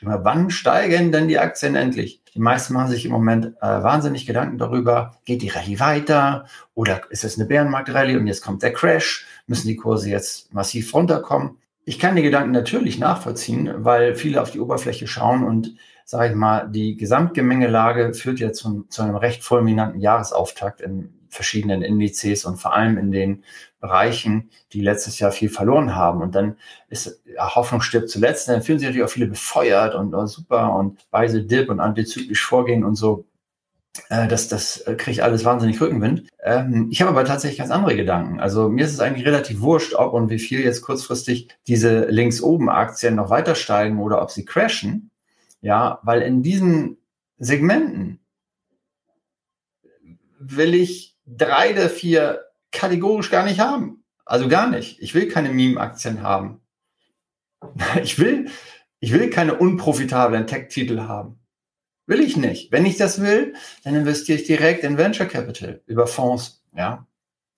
Wann steigen denn die Aktien endlich? Die meisten machen sich im Moment äh, wahnsinnig Gedanken darüber, geht die Rallye weiter oder ist es eine Bärenmarkt-Rallye und jetzt kommt der Crash? Müssen die Kurse jetzt massiv runterkommen? Ich kann die Gedanken natürlich nachvollziehen, weil viele auf die Oberfläche schauen und, sage ich mal, die Gesamtgemengelage führt ja zu, zu einem recht fulminanten Jahresauftakt in verschiedenen Indizes und vor allem in den Bereichen, die letztes Jahr viel verloren haben. Und dann ist ja, Hoffnung stirbt zuletzt. Dann fühlen sich natürlich auch viele befeuert und oh, super und weise Dip und antizyklisch vorgehen und so. Äh, das, das kriegt alles wahnsinnig Rückenwind. Ähm, ich habe aber tatsächlich ganz andere Gedanken. Also mir ist es eigentlich relativ wurscht, ob und wie viel jetzt kurzfristig diese links oben Aktien noch weiter steigen oder ob sie crashen. Ja, weil in diesen Segmenten will ich drei der vier kategorisch gar nicht haben. Also gar nicht. Ich will keine Meme-Aktien haben. Ich will, ich will keine unprofitablen Tech-Titel haben. Will ich nicht. Wenn ich das will, dann investiere ich direkt in Venture Capital über Fonds. Ja,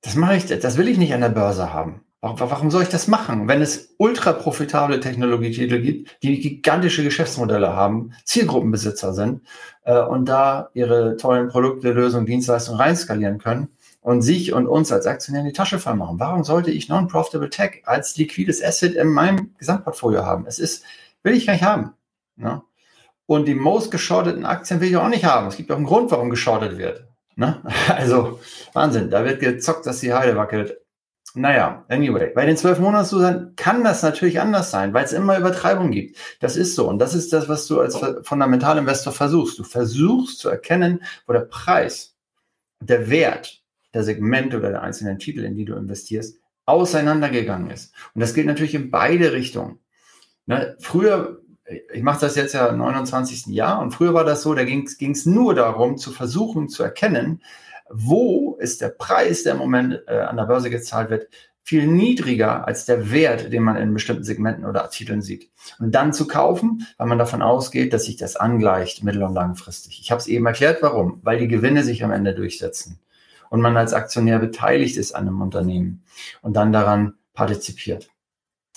das mache ich. Das will ich nicht an der Börse haben. Warum soll ich das machen, wenn es ultra profitable Technologietitel gibt, die gigantische Geschäftsmodelle haben, Zielgruppenbesitzer sind äh, und da ihre tollen Produkte, Lösungen, Dienstleistungen reinskalieren können und sich und uns als Aktionär in die Tasche fallen machen? Warum sollte ich Non-Profitable Tech als liquides Asset in meinem Gesamtportfolio haben? Es ist, will ich gar nicht haben. Ne? Und die most geschorteten Aktien will ich auch nicht haben. Es gibt auch einen Grund, warum geschortet wird. Ne? Also Wahnsinn, da wird gezockt, dass die Heide wackelt. Naja, anyway, bei den zwölf Monatslosern kann das natürlich anders sein, weil es immer Übertreibung gibt. Das ist so. Und das ist das, was du als Fundamentalinvestor versuchst. Du versuchst zu erkennen, wo der Preis, der Wert der Segmente oder der einzelnen Titel, in die du investierst, auseinandergegangen ist. Und das gilt natürlich in beide Richtungen. Ne, früher, ich mache das jetzt ja im 29. Jahr, und früher war das so, da ging es nur darum, zu versuchen zu erkennen, wo ist der Preis, der im Moment äh, an der Börse gezahlt wird, viel niedriger als der Wert, den man in bestimmten Segmenten oder Titeln sieht. Und dann zu kaufen, weil man davon ausgeht, dass sich das angleicht mittel- und langfristig. Ich habe es eben erklärt, warum. Weil die Gewinne sich am Ende durchsetzen und man als Aktionär beteiligt ist an einem Unternehmen und dann daran partizipiert.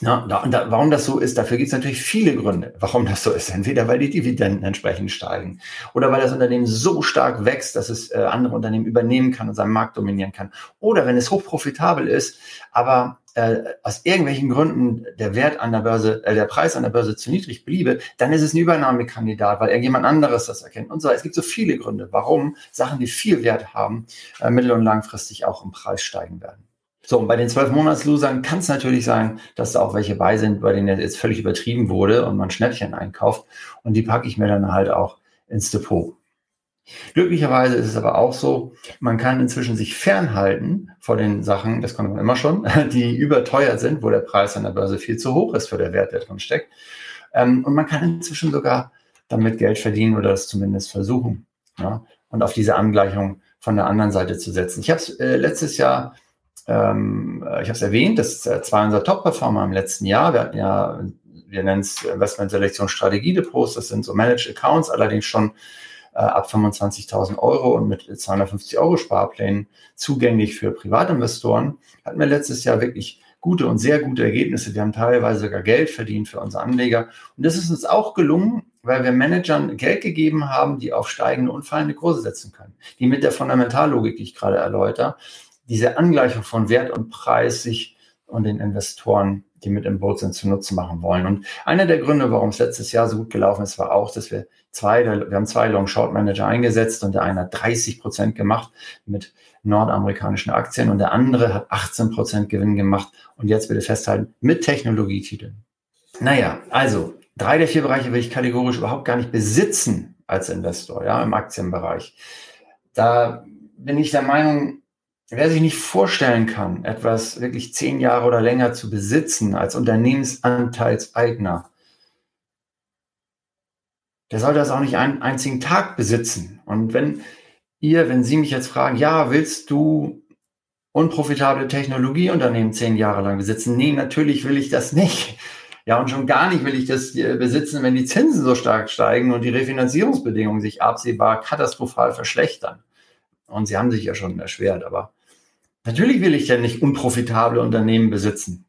Ja, da, da, warum das so ist, dafür gibt es natürlich viele Gründe, warum das so ist. Entweder weil die Dividenden entsprechend steigen oder weil das Unternehmen so stark wächst, dass es äh, andere Unternehmen übernehmen kann und seinen Markt dominieren kann. Oder wenn es hochprofitabel ist, aber äh, aus irgendwelchen Gründen der Wert an der Börse, äh, der Preis an der Börse zu niedrig bliebe, dann ist es ein Übernahmekandidat, weil irgendjemand anderes das erkennt und so. Es gibt so viele Gründe, warum Sachen, die viel Wert haben, äh, mittel- und langfristig auch im Preis steigen werden. So, und bei den zwölf Monatslosern kann es natürlich sein, dass da auch welche bei sind, bei denen jetzt völlig übertrieben wurde und man Schnäppchen einkauft. Und die packe ich mir dann halt auch ins Depot. Glücklicherweise ist es aber auch so, man kann inzwischen sich fernhalten vor den Sachen, das konnte man immer schon, die überteuert sind, wo der Preis an der Börse viel zu hoch ist für der Wert, der drin steckt. Ähm, und man kann inzwischen sogar damit Geld verdienen oder das zumindest versuchen. Ja? Und auf diese Angleichung von der anderen Seite zu setzen. Ich habe es äh, letztes Jahr ähm, ich habe es erwähnt, das äh, war unser Top-Performer im letzten Jahr. Wir hatten ja, wir nennen es Investment Selektion Strategie Depots, das sind so Managed Accounts, allerdings schon äh, ab 25.000 Euro und mit 250 Euro Sparplänen zugänglich für Privatinvestoren. Hatten wir letztes Jahr wirklich gute und sehr gute Ergebnisse. Wir haben teilweise sogar Geld verdient für unsere Anleger. Und das ist uns auch gelungen, weil wir Managern Geld gegeben haben, die auf steigende und fallende Kurse setzen können. Die mit der Fundamentallogik, die ich gerade erläutere, diese Angleichung von Wert und Preis sich und den Investoren, die mit im Boot sind, zunutze machen wollen. Und einer der Gründe, warum es letztes Jahr so gut gelaufen ist, war auch, dass wir zwei, wir haben zwei Long-Short-Manager eingesetzt und der eine hat 30 Prozent gemacht mit nordamerikanischen Aktien und der andere hat 18 Prozent Gewinn gemacht und jetzt bitte festhalten mit Technologietiteln. Naja, also drei der vier Bereiche will ich kategorisch überhaupt gar nicht besitzen als Investor, ja, im Aktienbereich. Da bin ich der Meinung, Wer sich nicht vorstellen kann, etwas wirklich zehn Jahre oder länger zu besitzen als Unternehmensanteilseigner, der soll das auch nicht einen einzigen Tag besitzen. Und wenn ihr, wenn Sie mich jetzt fragen, ja, willst du unprofitable Technologieunternehmen zehn Jahre lang besitzen? Nee, natürlich will ich das nicht. Ja, und schon gar nicht will ich das äh, besitzen, wenn die Zinsen so stark steigen und die Refinanzierungsbedingungen sich absehbar katastrophal verschlechtern. Und sie haben sich ja schon erschwert, aber natürlich will ich ja nicht unprofitable Unternehmen besitzen.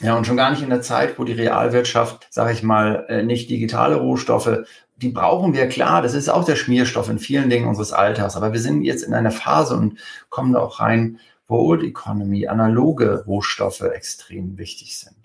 Ja, und schon gar nicht in der Zeit, wo die Realwirtschaft, sage ich mal, äh, nicht digitale Rohstoffe, die brauchen wir klar. Das ist auch der Schmierstoff in vielen Dingen unseres Alltags. Aber wir sind jetzt in einer Phase und kommen da auch rein, wo Old Economy, analoge Rohstoffe extrem wichtig sind.